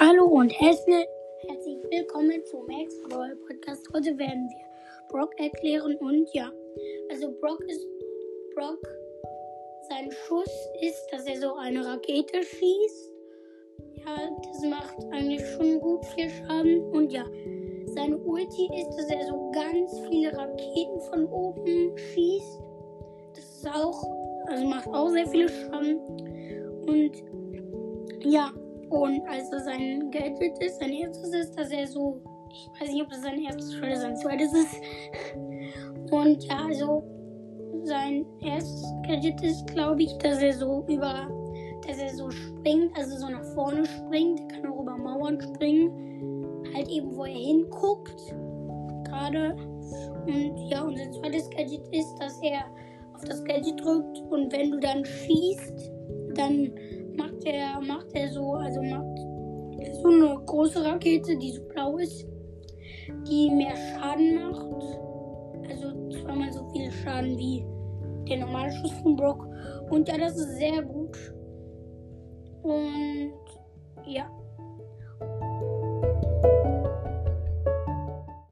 und herzlich, herzlich willkommen zu Max Brawl Podcast. Heute werden wir Brock erklären und ja, also Brock ist Brock. Sein Schuss ist, dass er so eine Rakete schießt. Ja, das macht eigentlich schon gut viel Schaden und ja, seine Ulti ist, dass er so ganz viele Raketen von oben schießt. Das ist auch, also macht auch sehr viele Schaden und ja. Und also sein Gadget ist, sein erstes ist, dass er so, ich weiß nicht, ob das sein erstes oder sein zweites ist. Und ja, also sein erstes Gadget ist, glaube ich, dass er so über, dass er so springt, also so nach vorne springt. Er kann auch über Mauern springen. Halt eben, wo er hinguckt. Gerade. Und ja, unser zweites Gadget ist, dass er auf das Gadget drückt und wenn du dann schießt, dann er, macht er so, also macht so eine große Rakete, die so blau ist, die mehr Schaden macht. Also zweimal so viel Schaden wie der normale Schuss von Brock. Und ja, das ist sehr gut. Und ja.